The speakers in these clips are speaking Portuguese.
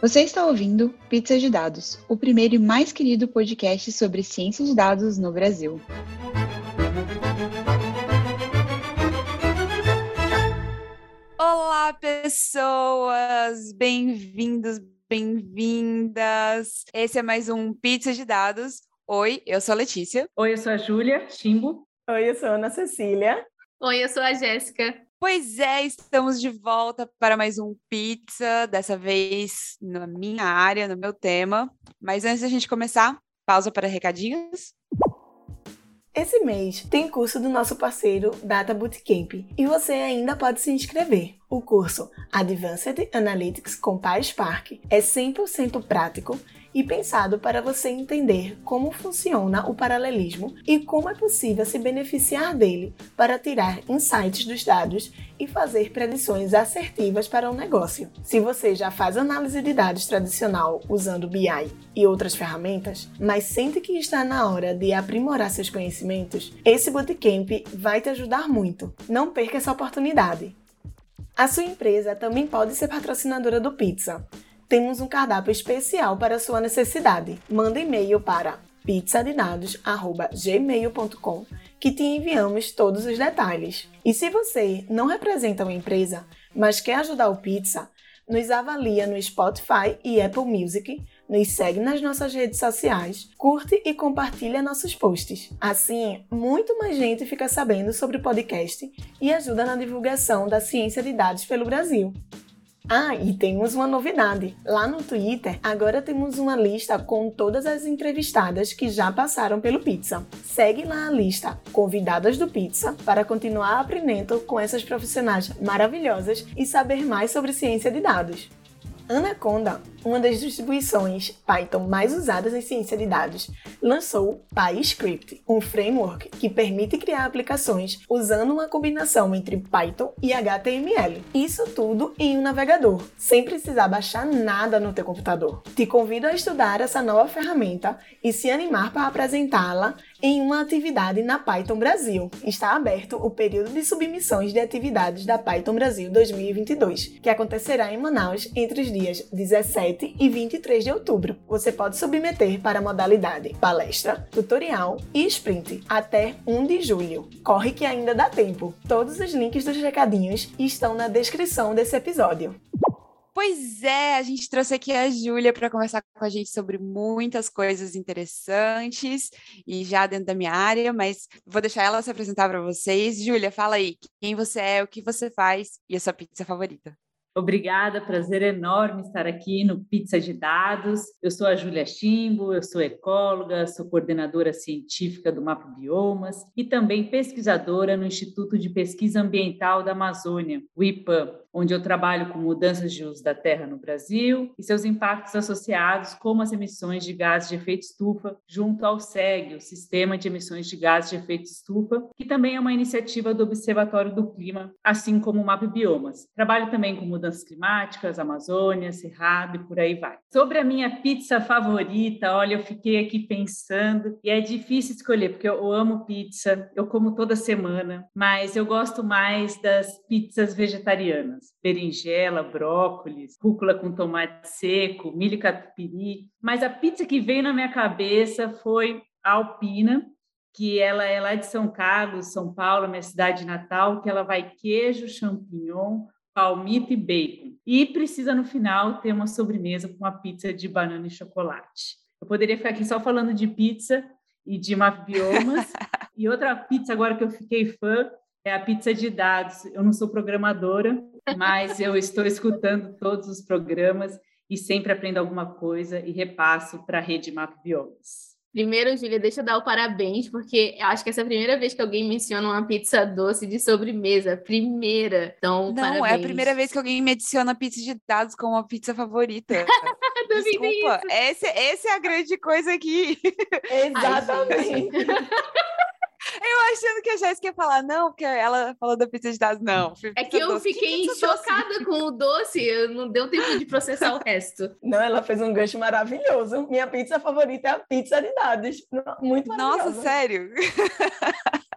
Você está ouvindo Pizza de Dados, o primeiro e mais querido podcast sobre ciência de dados no Brasil. Olá, pessoas! Bem-vindos, bem-vindas! Esse é mais um Pizza de Dados. Oi, eu sou a Letícia. Oi, eu sou a Júlia Chimbo. Oi, eu sou a Ana Cecília. Oi, eu sou a Jéssica. Pois é, estamos de volta para mais um Pizza, dessa vez na minha área, no meu tema. Mas antes da gente começar, pausa para recadinhos. Esse mês tem curso do nosso parceiro Data Bootcamp e você ainda pode se inscrever. O curso Advanced Analytics com PySpark é 100% prático e pensado para você entender como funciona o paralelismo e como é possível se beneficiar dele para tirar insights dos dados e fazer predições assertivas para o negócio. Se você já faz análise de dados tradicional usando BI e outras ferramentas, mas sente que está na hora de aprimorar seus conhecimentos, esse bootcamp vai te ajudar muito. Não perca essa oportunidade. A sua empresa também pode ser patrocinadora do Pizza temos um cardápio especial para sua necessidade. Manda e-mail para pizzadedados@gmail.com que te enviamos todos os detalhes. E se você não representa uma empresa, mas quer ajudar o Pizza, nos avalia no Spotify e Apple Music, nos segue nas nossas redes sociais, curte e compartilha nossos posts. Assim, muito mais gente fica sabendo sobre o podcast e ajuda na divulgação da ciência de dados pelo Brasil. Ah, e temos uma novidade. Lá no Twitter, agora temos uma lista com todas as entrevistadas que já passaram pelo Pizza. Segue lá a lista Convidadas do Pizza para continuar aprendendo com essas profissionais maravilhosas e saber mais sobre ciência de dados. Anaconda, uma das distribuições Python mais usadas em ciência de dados, lançou PyScript, um framework que permite criar aplicações usando uma combinação entre Python e HTML. Isso tudo em um navegador, sem precisar baixar nada no teu computador. Te convido a estudar essa nova ferramenta e se animar para apresentá-la em uma atividade na Python Brasil. Está aberto o período de submissões de atividades da Python Brasil 2022, que acontecerá em Manaus entre os dias 17 e 23 de outubro. Você pode submeter para a modalidade palestra, tutorial e sprint até 1 de julho. Corre que ainda dá tempo. Todos os links dos recadinhos estão na descrição desse episódio. Pois é, a gente trouxe aqui a Júlia para conversar com a gente sobre muitas coisas interessantes e já dentro da minha área, mas vou deixar ela se apresentar para vocês. Júlia, fala aí quem você é, o que você faz e a sua pizza favorita. Obrigada, prazer enorme estar aqui no Pizza de Dados. Eu sou a Júlia Chimbo, eu sou ecóloga, sou coordenadora científica do Mapa Biomas e também pesquisadora no Instituto de Pesquisa Ambiental da Amazônia, o IPAM, onde eu trabalho com mudanças de uso da terra no Brasil e seus impactos associados, como as emissões de gases de efeito estufa, junto ao SEG, o Sistema de Emissões de Gases de Efeito Estufa, que também é uma iniciativa do Observatório do Clima, assim como o Mapa Biomas. Trabalho também com mudanças climáticas, Amazônia, Cerrado e por aí vai. Sobre a minha pizza favorita, olha, eu fiquei aqui pensando e é difícil escolher, porque eu amo pizza, eu como toda semana, mas eu gosto mais das pizzas vegetarianas berinjela, brócolis, rúcula com tomate seco, milho catupiry. Mas a pizza que veio na minha cabeça foi a alpina, que ela é lá de São Carlos, São Paulo, minha cidade natal, que ela vai queijo, champignon, palmito e bacon. E precisa no final ter uma sobremesa com uma pizza de banana e chocolate. Eu poderia ficar aqui só falando de pizza e de biomas. e outra pizza agora que eu fiquei fã é a pizza de dados. Eu não sou programadora, mas eu estou escutando todos os programas e sempre aprendo alguma coisa e repasso para a rede Map Biomas. Primeiro, Júlia, deixa eu dar o parabéns, porque acho que essa é a primeira vez que alguém menciona uma pizza doce de sobremesa. Primeira. Então, Não, parabéns. é a primeira vez que alguém me adiciona pizza de dados como uma pizza favorita. Desculpa, essa, essa é a grande coisa aqui. Exatamente. Eu achando que a Jéssica ia falar, não, porque ela falou da pizza de dados, não. É que eu doce. fiquei chocada doce? com o doce, não deu tempo de processar o resto. Não, ela fez um gancho maravilhoso. Minha pizza favorita é a pizza de dados. Muito maravilhosa. Nossa, sério?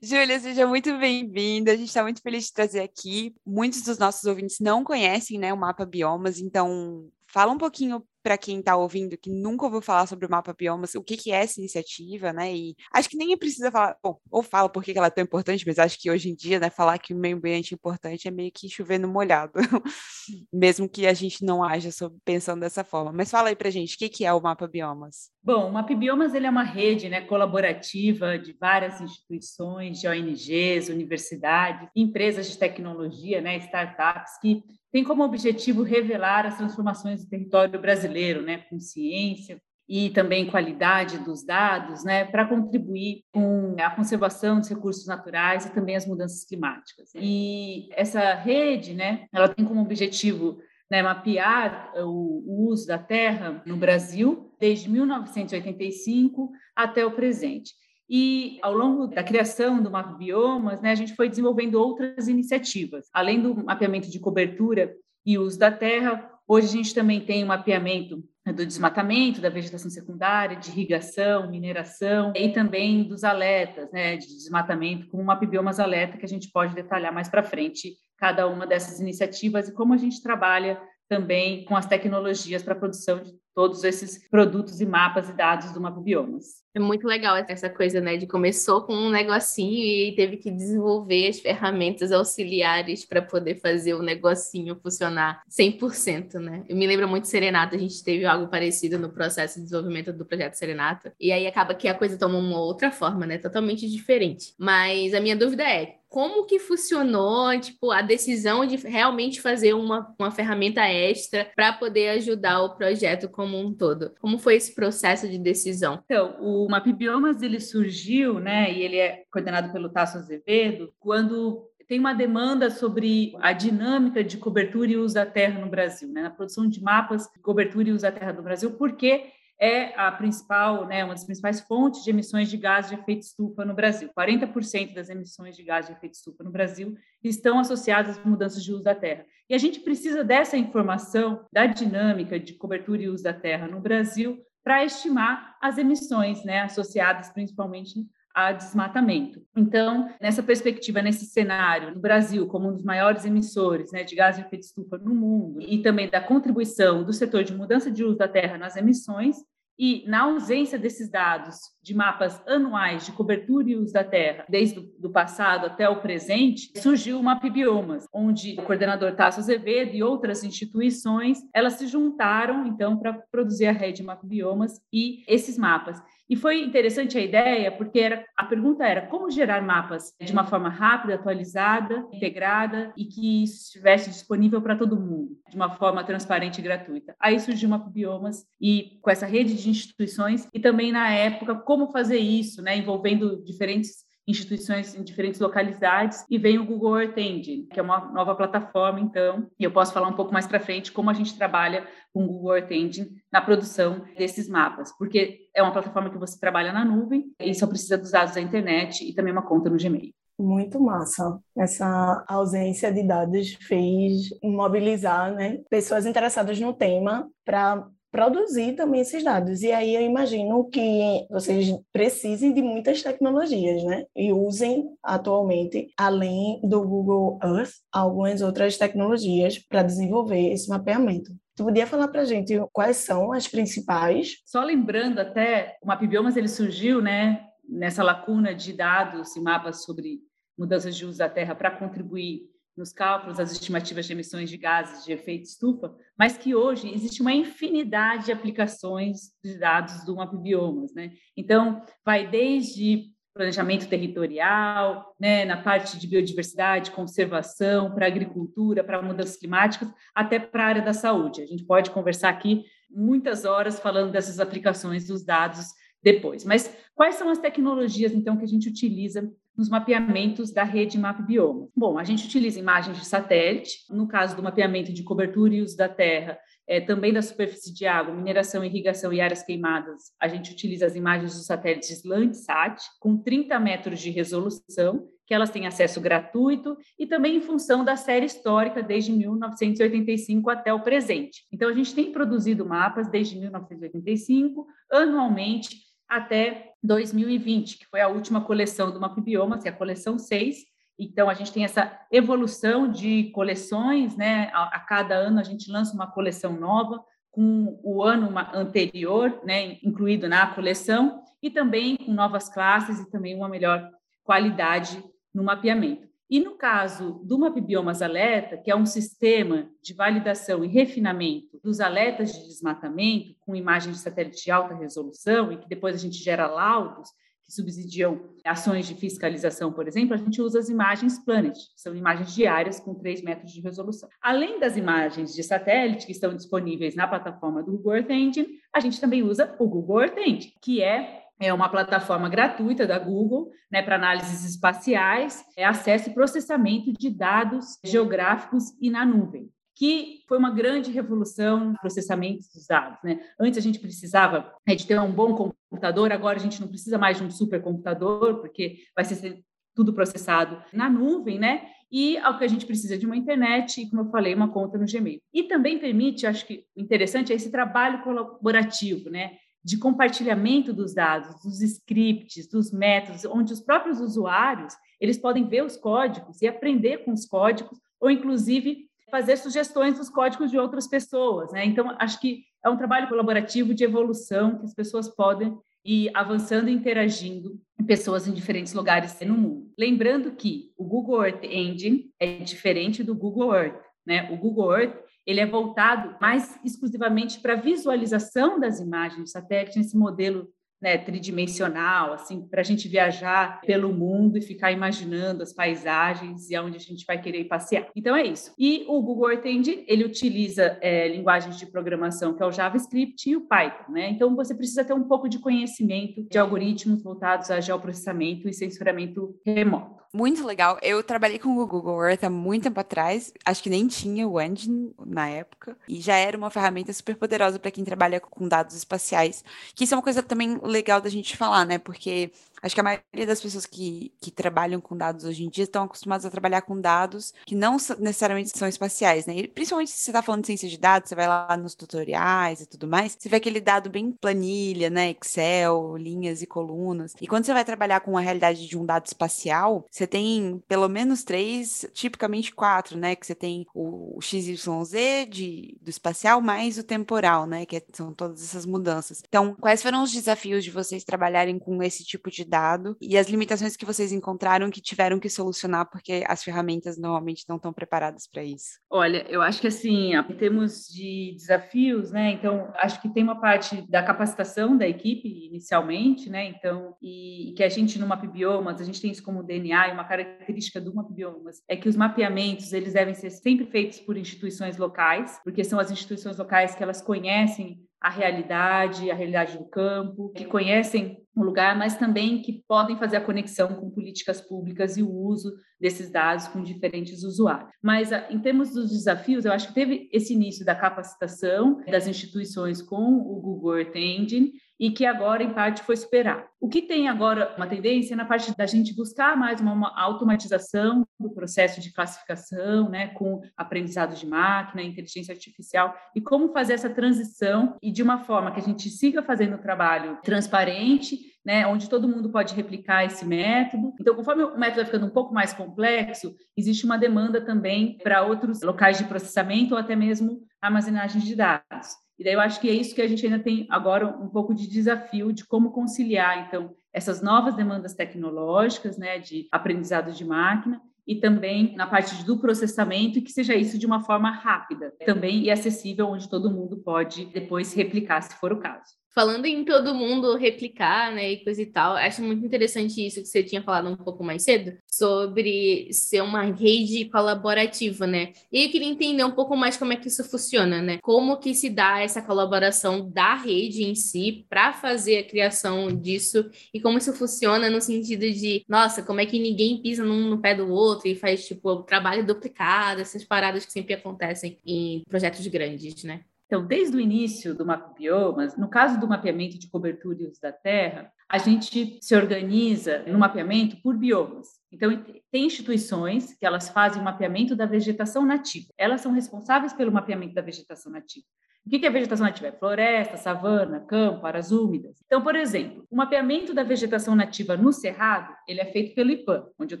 Júlia, seja muito bem-vinda. A gente está muito feliz de trazer aqui. Muitos dos nossos ouvintes não conhecem né, o mapa Biomas, então fala um pouquinho para quem está ouvindo que nunca ouviu falar sobre o Mapa Biomas, o que, que é essa iniciativa, né? E acho que nem precisa falar, bom, ou fala por que ela é tão importante, mas acho que hoje em dia, né, falar que o meio ambiente é importante é meio que chover no molhado, mesmo que a gente não haja pensando dessa forma. Mas fala aí para gente, o que, que é o Mapa Biomas? Bom, o Mapa Biomas ele é uma rede né, colaborativa de várias instituições, de ONGs, universidades, empresas de tecnologia, né, startups, que tem como objetivo revelar as transformações do território brasileiro, né, com ciência e também qualidade dos dados, né, para contribuir com a conservação dos recursos naturais e também as mudanças climáticas. E essa rede, né, ela tem como objetivo né, mapear o, o uso da terra no Brasil desde 1985 até o presente. E ao longo da criação do Mapa Biomas, né, a gente foi desenvolvendo outras iniciativas. Além do mapeamento de cobertura e uso da terra, hoje a gente também tem o um mapeamento do desmatamento, da vegetação secundária, de irrigação, mineração e também dos alertas né, de desmatamento, como o Mapa Biomas Alerta, que a gente pode detalhar mais para frente cada uma dessas iniciativas e como a gente trabalha também com as tecnologias para a produção de todos esses produtos e mapas e dados do Mapa Biomas. É muito legal essa coisa, né, de começou com um negocinho e teve que desenvolver as ferramentas auxiliares para poder fazer o negocinho funcionar 100%, né? Eu me lembro muito de Serenata, a gente teve algo parecido no processo de desenvolvimento do projeto Serenata, e aí acaba que a coisa toma uma outra forma, né, totalmente diferente. Mas a minha dúvida é, como que funcionou, tipo, a decisão de realmente fazer uma, uma ferramenta extra para poder ajudar o projeto como um todo? Como foi esse processo de decisão? Então, o Mapbiomas, ele surgiu, né, e ele é coordenado pelo Tasso Azevedo, quando tem uma demanda sobre a dinâmica de cobertura e uso da terra no Brasil, né, na produção de mapas de cobertura e uso da terra no Brasil, porque é a principal, né, uma das principais fontes de emissões de gás de efeito estufa no Brasil. 40% das emissões de gás de efeito estufa no Brasil estão associadas às mudanças de uso da terra. E a gente precisa dessa informação da dinâmica de cobertura e uso da terra no Brasil para estimar as emissões, né, associadas principalmente a desmatamento. Então, nessa perspectiva, nesse cenário, no Brasil, como um dos maiores emissores né, de gás de efeito estufa no mundo, e também da contribuição do setor de mudança de uso da terra nas emissões, e na ausência desses dados de mapas anuais de cobertura e uso da terra, desde o passado até o presente, surgiu o MapBiomas, onde o coordenador Tasso Azevedo e outras instituições, elas se juntaram, então, para produzir a rede MapBiomas e esses mapas. E foi interessante a ideia, porque era, a pergunta era como gerar mapas de uma forma rápida, atualizada, integrada e que estivesse disponível para todo mundo, de uma forma transparente e gratuita. Aí surgiu o Biomas e com essa rede de instituições e também na época como fazer isso, né, envolvendo diferentes instituições em diferentes localidades e vem o Google Earth Engine, que é uma nova plataforma, então, e eu posso falar um pouco mais para frente como a gente trabalha com o Google Earth Engine na produção desses mapas, porque é uma plataforma que você trabalha na nuvem e só precisa dos dados da internet e também uma conta no Gmail. Muito massa. Essa ausência de dados fez mobilizar né, pessoas interessadas no tema para produzir também esses dados. E aí eu imagino que vocês precisem de muitas tecnologias, né? E usem atualmente, além do Google Earth, algumas outras tecnologias para desenvolver esse mapeamento. Tu podia falar para a gente quais são as principais? Só lembrando até, o MapBiomas ele surgiu, né, nessa lacuna de dados e mapas sobre mudanças de uso da terra para contribuir nos cálculos das estimativas de emissões de gases de efeito estufa, mas que hoje existe uma infinidade de aplicações de dados do MapBiomas, né? Então, vai desde planejamento territorial, né, na parte de biodiversidade, conservação, para agricultura, para mudanças climáticas, até para a área da saúde. A gente pode conversar aqui muitas horas falando dessas aplicações dos dados depois. Mas quais são as tecnologias, então, que a gente utiliza nos mapeamentos da rede MapBioma. Bom, a gente utiliza imagens de satélite, no caso do mapeamento de cobertura e uso da terra, é, também da superfície de água, mineração, irrigação e áreas queimadas, a gente utiliza as imagens dos satélites Landsat, com 30 metros de resolução, que elas têm acesso gratuito e também em função da série histórica desde 1985 até o presente. Então, a gente tem produzido mapas desde 1985, anualmente, até 2020, que foi a última coleção do MapBiomas, que é a coleção 6, então, a gente tem essa evolução de coleções, né? A, a, cada ano a gente lança uma coleção nova, com o ano anterior, né, incluído na coleção, e também com novas classes e também uma melhor qualidade no mapeamento. E no caso do MapBiomas Alerta, que é um sistema de validação e refinamento dos alertas de desmatamento com imagens de satélite de alta resolução e que depois a gente gera laudos, que subsidiam ações de fiscalização, por exemplo, a gente usa as imagens Planet, que são imagens diárias com 3 metros de resolução. Além das imagens de satélite que estão disponíveis na plataforma do Google Earth Engine, a gente também usa o Google Earth Engine, que é é uma plataforma gratuita da Google né, para análises espaciais, é acesso e processamento de dados geográficos e na nuvem que foi uma grande revolução no processamento dos dados. Né? Antes a gente precisava né, de ter um bom computador, agora a gente não precisa mais de um supercomputador, porque vai ser tudo processado na nuvem, né? E ao que a gente precisa de uma internet e, como eu falei, uma conta no Gmail. E também permite, acho que interessante, é esse trabalho colaborativo, né? De compartilhamento dos dados, dos scripts, dos métodos, onde os próprios usuários eles podem ver os códigos e aprender com os códigos, ou inclusive fazer sugestões dos códigos de outras pessoas. Né? Então, acho que é um trabalho colaborativo de evolução que as pessoas podem ir avançando e interagindo pessoas em diferentes lugares no mundo. Lembrando que o Google Earth Engine é diferente do Google Earth. Né? O Google Earth ele é voltado mais exclusivamente para visualização das imagens de satélite nesse modelo né, tridimensional, assim, para a gente viajar pelo mundo e ficar imaginando as paisagens e aonde a gente vai querer passear. Então é isso. E o Google Earth ele utiliza é, linguagens de programação que é o JavaScript e o Python, né? Então você precisa ter um pouco de conhecimento de algoritmos voltados a geoprocessamento e sensoramento remoto. Muito legal. Eu trabalhei com o Google Earth há muito tempo atrás. Acho que nem tinha o engine na época. E já era uma ferramenta super poderosa para quem trabalha com dados espaciais. Que isso é uma coisa também legal da gente falar, né? Porque Acho que a maioria das pessoas que, que trabalham com dados hoje em dia estão acostumadas a trabalhar com dados que não necessariamente são espaciais, né? E principalmente se você está falando de ciência de dados, você vai lá nos tutoriais e tudo mais, você vê aquele dado bem planilha, né? Excel, linhas e colunas. E quando você vai trabalhar com a realidade de um dado espacial, você tem pelo menos três, tipicamente quatro, né? Que você tem o, XYZ de, do espacial mais o temporal, né? Que é, são todas essas mudanças. Então, quais foram os desafios de vocês trabalharem com esse tipo de dado e as limitações que vocês encontraram que tiveram que solucionar porque as ferramentas normalmente não estão preparadas para isso? Olha, eu acho que assim, em termos de desafios, né? Então, acho que tem uma parte da capacitação da equipe inicialmente, né? Então, e, e que a gente no MapBiomas, a gente tem isso como DNA e uma característica do MapBiomas é que os mapeamentos, eles devem ser sempre feitos por instituições locais, porque são as instituições locais que elas conhecem a realidade, a realidade do campo, que conhecem o lugar, mas também que podem fazer a conexão com políticas públicas e o uso desses dados com diferentes usuários. Mas ah, em termos dos desafios, eu acho que teve esse início da capacitação das instituições com o Google Earth Engine e que agora, em parte, foi superado. O que tem agora uma tendência é na parte da gente buscar mais uma, uma automatização do processo de classificação, né, com aprendizado de máquina, inteligência artificial, e como fazer essa transição e de uma forma que a gente siga fazendo o trabalho transparente, né, onde todo mundo pode replicar esse método. Então, conforme o método vai ficando um pouco mais complexo, existe uma demanda também para outros locais de processamento ou até mesmo armazenagem de dados. E daí eu acho que é isso que a gente ainda tem agora um pouco de desafio de como conciliar, então, essas novas demandas tecnológicas, né, de aprendizado de máquina, e também na parte do processamento e que seja isso de uma forma rápida também e acessível, onde todo mundo pode depois replicar, se for o caso. Falando em todo mundo replicar, né, e coisa e tal, acho muito interessante isso que você tinha falado um pouco mais cedo, sobre ser uma rede colaborativa, né? E eu queria entender um pouco mais como é que isso funciona, né? Como que se dá essa colaboração da rede em si para fazer a criação disso e como isso funciona no sentido de, nossa, como é que ninguém pisa num no pé do outro e faz, tipo, trabalho duplicado, essas paradas que sempre acontecem em projetos grandes, né? Então, desde o início do mapabiomas, no caso do mapeamento de cobertura e uso da terra, a gente se organiza no mapeamento por biomas. Então, tem instituições que elas fazem o mapeamento da vegetação nativa. Elas são responsáveis pelo mapeamento da vegetação nativa. O que é vegetação nativa? É floresta, savana, campo, áreas úmidas. Então, por exemplo, o mapeamento da vegetação nativa no Cerrado, ele é feito pelo IPAM, onde eu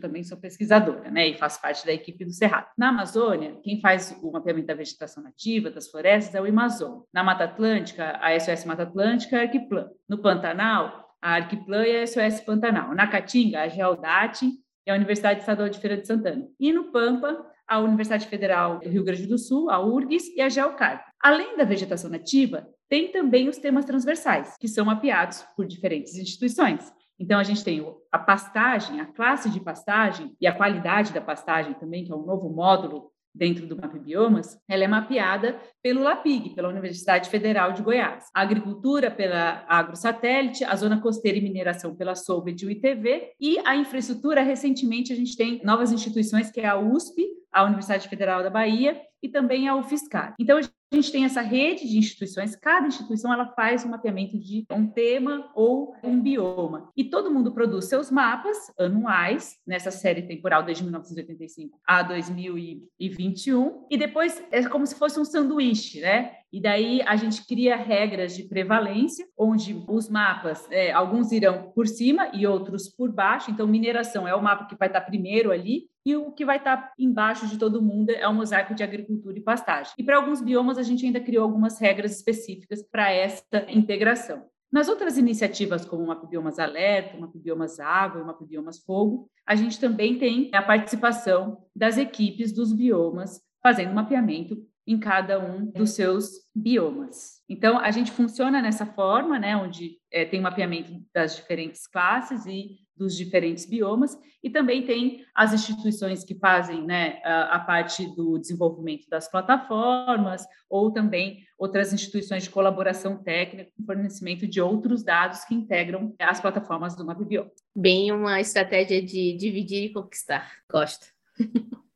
também sou pesquisadora, né, e faço parte da equipe do Cerrado. Na Amazônia, quem faz o mapeamento da vegetação nativa, das florestas, é o Amazon. Na Mata Atlântica, a SOS Mata Atlântica é a Arquiplan. No Pantanal, a Arquiplan e a SOS Pantanal. Na Caatinga, a Geodate e a Universidade Estadual de Feira de Santana. E no Pampa, a Universidade Federal do Rio Grande do Sul, a URGS e a Geocarp. Além da vegetação nativa, tem também os temas transversais, que são mapeados por diferentes instituições. Então, a gente tem a pastagem, a classe de pastagem e a qualidade da pastagem também, que é um novo módulo dentro do Map Biomas, ela é mapeada pelo LAPIG, pela Universidade Federal de Goiás. A agricultura pela AgroSatélite, a zona costeira e mineração pela Solved e o ITV, e a infraestrutura, recentemente a gente tem novas instituições, que é a USP, a Universidade Federal da Bahia e também a UFSCar. Então, a gente tem essa rede de instituições, cada instituição ela faz um mapeamento de um tema ou um bioma. E todo mundo produz seus mapas anuais nessa série temporal desde 1985 a 2021 e depois é como se fosse um sanduíche, né? E daí a gente cria regras de prevalência, onde os mapas, é, alguns irão por cima e outros por baixo. Então, mineração é o mapa que vai estar primeiro ali, e o que vai estar embaixo de todo mundo é o mosaico de agricultura e pastagem. E para alguns biomas, a gente ainda criou algumas regras específicas para esta integração. Nas outras iniciativas, como o Mapbiomas Alerta, o Mapbiomas Água e o Mapbiomas Fogo, a gente também tem a participação das equipes dos biomas fazendo mapeamento em cada um dos seus biomas. Então, a gente funciona nessa forma, né, onde é, tem mapeamento das diferentes classes e dos diferentes biomas, e também tem as instituições que fazem né, a, a, parte do desenvolvimento das plataformas, ou também outras instituições de colaboração técnica com fornecimento de outros dados que integram as plataformas do MapBio. Bem uma estratégia de dividir e conquistar. Gosto.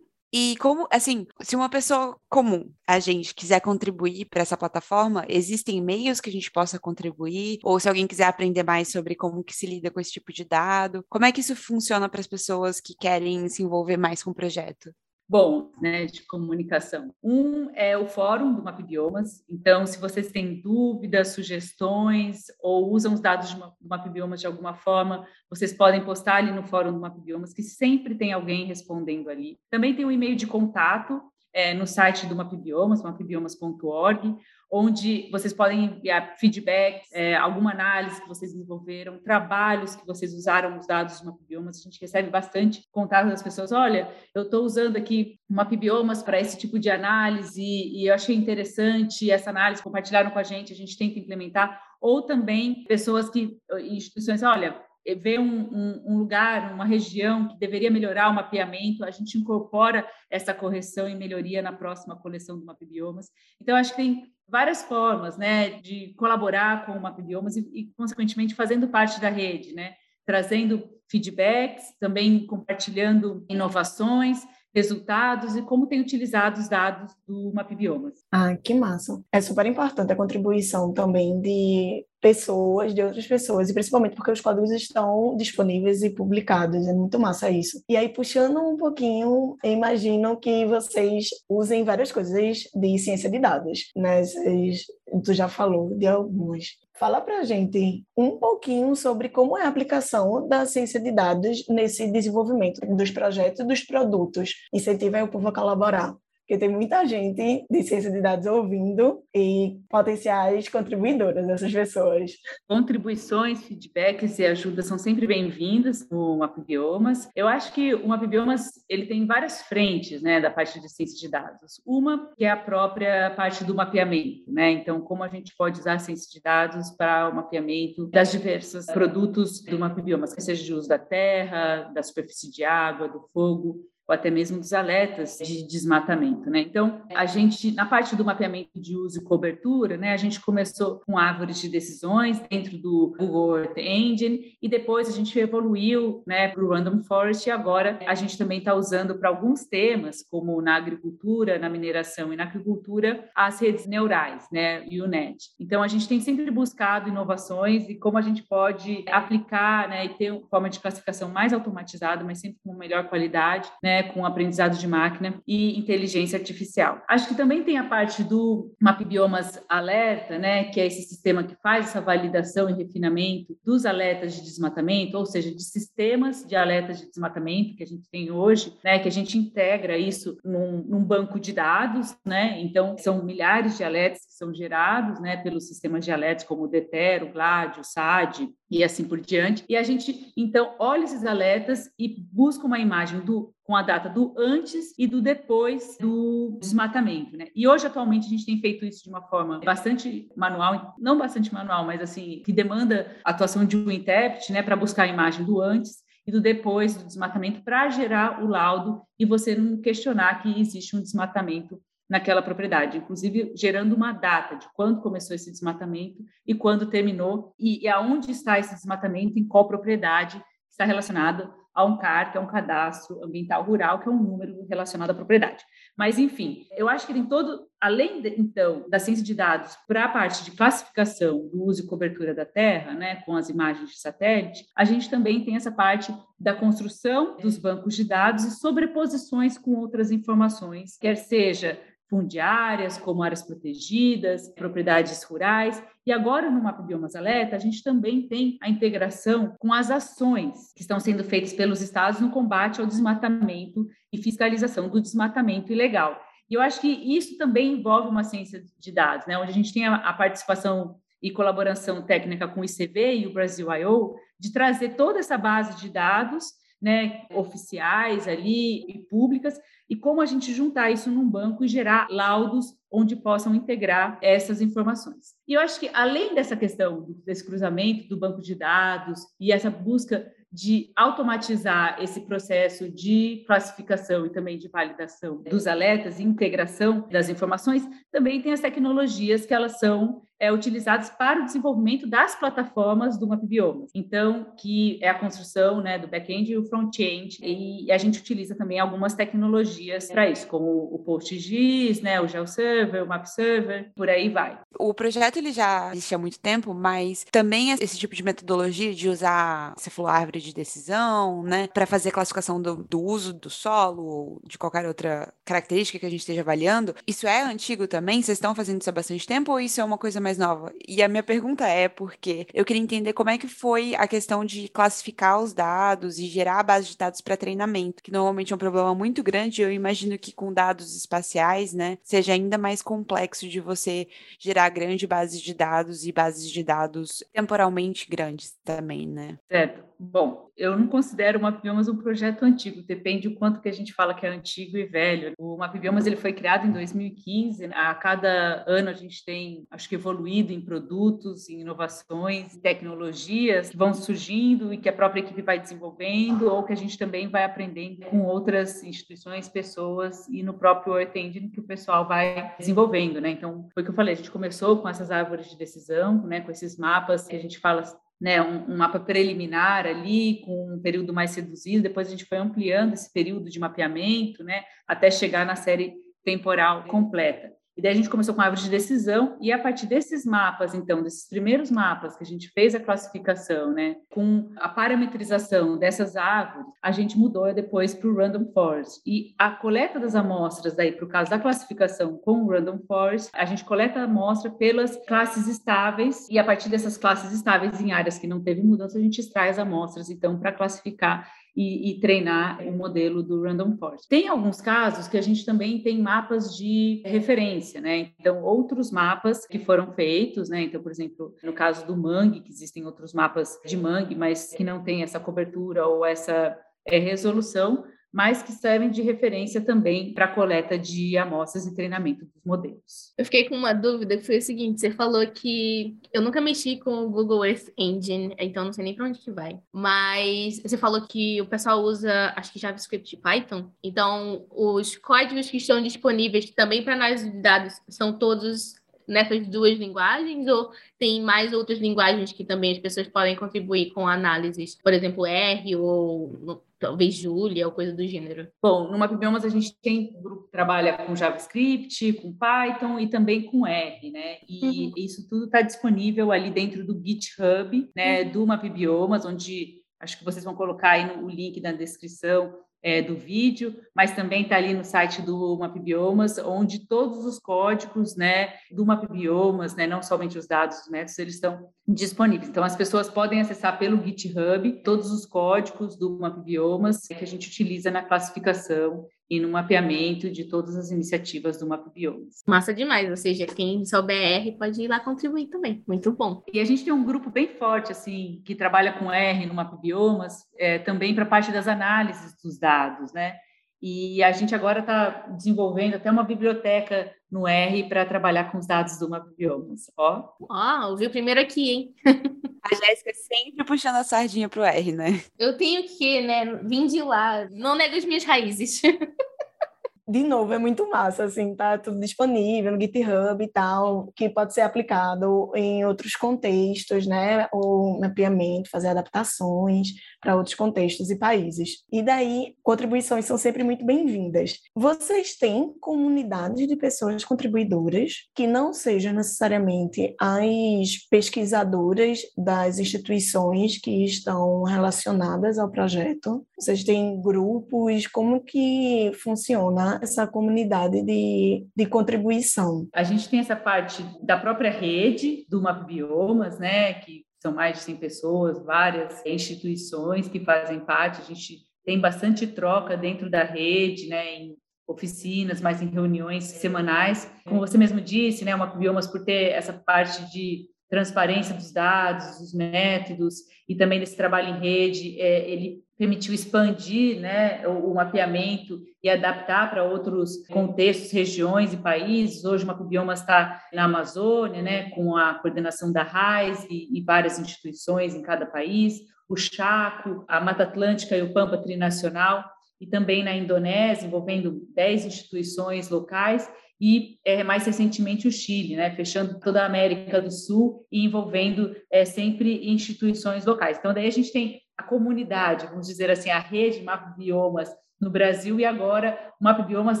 E como, assim, se uma pessoa comum, a gente, quiser contribuir para essa plataforma, existem meios que a gente possa contribuir? Ou se alguém quiser aprender mais sobre como que se lida com esse tipo de dado, como é que isso funciona para as pessoas que querem se envolver mais com o projeto? Bom né, de comunicação. Um é o fórum do MapBiomas. Então, se vocês têm dúvidas, sugestões ou usam os dados do MapBiomas de alguma forma, vocês podem postar ali no fórum do MapBiomas, que sempre tem alguém respondendo ali. Também tem um e-mail de contato é, no site do MapBiomas, mapbiomas.org, onde vocês podem enviar feedback, é, alguma análise que vocês desenvolveram, trabalhos que vocês usaram os dados do MapBiomas. A gente recebe bastante contato das pessoas. Olha, eu estou usando aqui o MapBiomas para esse tipo de análise e eu achei interessante essa análise, compartilharam com a gente, a gente tenta implementar. Ou também pessoas que, instituições, olha, vê um, um, um, lugar, uma região que deveria melhorar o mapeamento, a gente incorpora essa correção e melhoria na próxima coleção do MapBiomas. Então, acho que tem várias formas né, de colaborar com o MapBiomas e, e, consequentemente, fazendo parte da rede, né, trazendo feedbacks, também compartilhando inovações resultados e como tem utilizado os dados do MapBiomas. Ah, que massa. É super importante a contribuição também de pessoas, de outras pessoas, e principalmente porque os códigos estão disponíveis e publicados, é muito massa isso. E aí, puxando um pouquinho, imagino que vocês usem várias coisas de ciência de dados, né? Vocês, tu já falou de algumas. Fala para a gente um pouquinho sobre como é a aplicação da ciência de dados nesse desenvolvimento dos projetos e dos produtos. Incentiva o povo a colaborar. Porque tem muita gente de ciência de dados ouvindo e potenciais contribuidoras dessas pessoas. Contribuições, feedbacks e ajudas são sempre bem-vindas no Mapbiomas. Eu acho que o Mapbiomas ele tem várias frentes, né, da parte de ciência de dados. Uma que é a própria parte do mapeamento, né? Então, como a gente pode usar a ciência de dados para o mapeamento das diversos produtos do Mapbiomas, seja de uso da terra, da superfície de água, do fogo, ou até mesmo dos alertas de desmatamento, né? Então, a gente, na parte do mapeamento de uso e cobertura, né, a gente começou com árvores de decisões dentro do Google Earth Engine e depois a gente evoluiu, né, para o Random Forest e agora a gente também está usando para alguns temas, como na agricultura, na mineração e na agricultura, as redes neurais, né, e o NET. Então, a gente tem sempre buscado inovações e como a gente pode aplicar, né, e ter uma forma de classificação mais automatizada, mas sempre com melhor qualidade, né, com aprendizado de máquina e inteligência artificial. Acho que também tem a parte do MapBiomas Alerta, né, que é esse sistema que faz essa validação e refinamento dos alertas de desmatamento, ou seja, de sistemas de alertas de desmatamento que a gente tem hoje, né, que a gente integra isso num, num banco de dados, né, então são milhares de alertas que são gerados, né, pelos sistemas de alertas como o DETER, o GLAD, o SAD, e assim por diante. E a gente, então, olha esses alertas e busca uma imagem do com a data do antes e do depois do desmatamento, né? E hoje, atualmente, a gente tem feito isso de uma forma bastante manual, não bastante manual, mas assim, que demanda a atuação de um intérprete, né, para buscar a imagem do antes e do depois do desmatamento para gerar o laudo e você não questionar que existe um desmatamento naquela propriedade, inclusive gerando uma data de quando começou esse desmatamento e quando terminou e, e aonde está esse desmatamento, em qual propriedade está relacionado a um CAR, que é um cadastro ambiental rural, que é um número relacionado à propriedade. Mas, enfim, eu acho que tem todo, além, de, então, da ciência de dados para a parte de classificação do uso e cobertura da terra, né, com as imagens de satélite, a gente também tem essa parte da construção dos bancos de dados e sobreposições com outras informações, quer seja fundiárias, como áreas protegidas, propriedades rurais. E agora, no Mapa Biomas Alerta, a gente também tem a integração com as ações que estão sendo feitas pelos estados no combate ao desmatamento e fiscalização do desmatamento ilegal. E eu acho que isso também envolve uma ciência de dados, né? onde a gente tem a, participação e colaboração técnica com o ICV e o Brasil I.O., de trazer toda essa base de dados né, oficiais ali e públicas, e como a gente juntar isso num banco e gerar laudos onde possam integrar essas informações. E eu acho que, além dessa questão desse cruzamento do banco de dados e essa busca de automatizar esse processo de classificação e também de validação dos alertas e integração das informações, também tem as tecnologias que elas são é, utilizadas para o desenvolvimento das plataformas do MapBiomas. Então, que é a construção né, do back-end e o front-end, e a gente utiliza também algumas tecnologias para isso, como o PostGIS, né, o GeoServer, o MapServer, por aí vai. O projeto ele já existe há muito tempo, mas também esse tipo de metodologia de usar, você falou árvore de decisão, né, para fazer classificação do, do uso do solo ou de qualquer outra característica que a gente esteja avaliando, isso é antigo também? Vocês estão fazendo isso há bastante tempo ou isso é uma coisa mais mais nova. E a minha pergunta é porque eu queria entender como é que foi a questão de classificar os dados e gerar a base de dados para treinamento, que normalmente é um problema muito grande. Eu imagino que com dados espaciais, né, seja ainda mais complexo de você gerar grande base de dados e bases de dados temporalmente grandes também, né? Certo. Bom, eu não considero o Mapbiomas um projeto antigo, depende o quanto que a gente fala que é antigo e velho. O Mapbiomas ele foi criado em 2015, a cada ano a gente tem, acho que evoluído em produtos, em inovações, tecnologias que vão surgindo e que a própria equipe vai desenvolvendo ou que a gente também vai aprendendo com outras instituições, pessoas e no próprio Earth que o pessoal vai desenvolvendo, né? Então, foi o que eu falei, a gente começou com essas árvores de decisão, né, com esses mapas que a gente fala né, um, um, mapa preliminar ali, com um período mais reduzido, depois a gente foi ampliando esse período de mapeamento, né, até chegar na série temporal completa. E daí a gente começou com a árvore de decisão, e a partir desses mapas, então, desses primeiros mapas que a gente fez a classificação, né, com a parametrização dessas árvores, a gente mudou depois para o Random Forest. E a coleta das amostras, daí, para o caso da classificação com o Random Forest, a gente coleta a amostra pelas classes estáveis, e a partir dessas classes estáveis em áreas que não teve mudança, a gente extrai as amostras, então, para classificar e, e, treinar o modelo do Random Forest. Tem alguns casos que a gente também tem mapas de referência, né? Então, outros mapas que foram feitos, né? Então, por exemplo, no caso do mangue, que existem outros mapas de mangue, mas que não tem essa cobertura ou essa é, resolução, mas que servem de referência também para a coleta de amostras e treinamento dos modelos. Eu fiquei com uma dúvida que foi o seguinte: você falou que eu nunca mexi com o Google Earth Engine, então não sei nem para onde que vai. Mas você falou que o pessoal usa, acho que JavaScript e Python. Então, os códigos que estão disponíveis também para análise de dados são todos nessas duas linguagens ou tem mais outras linguagens que também as pessoas podem contribuir com análises, por exemplo, R ou talvez Julia ou coisa do gênero? Bom, no MapBiomas a gente tem um grupo que trabalha com JavaScript, com Python e também com R, né? E uhum. isso tudo está disponível ali dentro do GitHub, né, uhum. do MapBiomas, onde acho que vocês vão colocar aí no, o link na descrição é, do vídeo, mas também está ali no site do MapBiomas, onde todos os códigos né, do MapBiomas, né, não somente os dados dos métodos, eles estão disponíveis. Então, as pessoas podem acessar pelo GitHub todos os códigos do MapBiomas que a gente utiliza na classificação e no mapeamento de todas as iniciativas do MapBiomas. Massa demais, ou seja, quem souber R pode ir lá contribuir também, muito bom. E a gente tem um grupo bem forte, assim, que trabalha com R no MapBiomas, é, também para a parte das análises dos dados, né? E a gente agora está desenvolvendo até uma biblioteca no R para trabalhar com os dados do MapBiomas. Ó. Ó, ouviu primeiro aqui, hein? A Jéssica sempre puxando a sardinha pro R, né? Eu tenho que, né? Vim de lá, não nego as minhas raízes. de novo, é muito massa, assim, tá tudo disponível no GitHub e tal, que pode ser aplicado em outros contextos, né? O mapeamento, fazer adaptações para outros contextos e países. E daí, contribuições são sempre muito bem-vindas. Vocês têm comunidades de pessoas contribuidoras que não sejam necessariamente as pesquisadoras das instituições que estão relacionadas ao projeto? Vocês têm grupos? Como que funciona essa comunidade de, de contribuição? A gente tem essa parte da própria rede do Map Biomas, né, que são mais de 100 pessoas, várias instituições que fazem parte, a gente tem bastante troca dentro da rede, né, em oficinas, mas em reuniões semanais. Como você mesmo disse, né, uma Biomas por ter essa parte de transparência dos dados, dos métodos e também desse trabalho em rede, é, ele permitiu expandir né, o, o, mapeamento e adaptar para outros contextos, regiões e países. Hoje, o Macubiomas está na Amazônia, né, com a coordenação da RAIS e, e, várias instituições em cada país, o Chaco, a Mata Atlântica e o Pampa Trinacional, e também na Indonésia, envolvendo 10 instituições locais, e é, mais recentemente o Chile, né, fechando toda a América do Sul e envolvendo é, sempre instituições locais. Então, daí a gente tem a comunidade, vamos dizer assim, a rede Map Biomas no Brasil e agora o Map Biomas